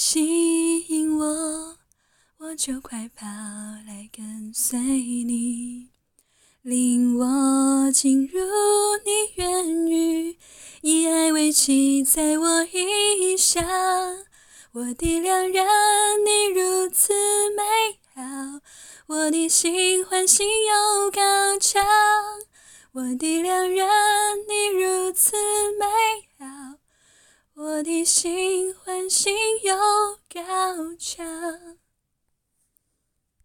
吸引我，我就快跑来跟随你，令我进入你院宇，以爱为旗载我熠翔。我的良人，你如此美好，我的心欢喜又高涨。我的良人，你如此美好，我的心心有高墙。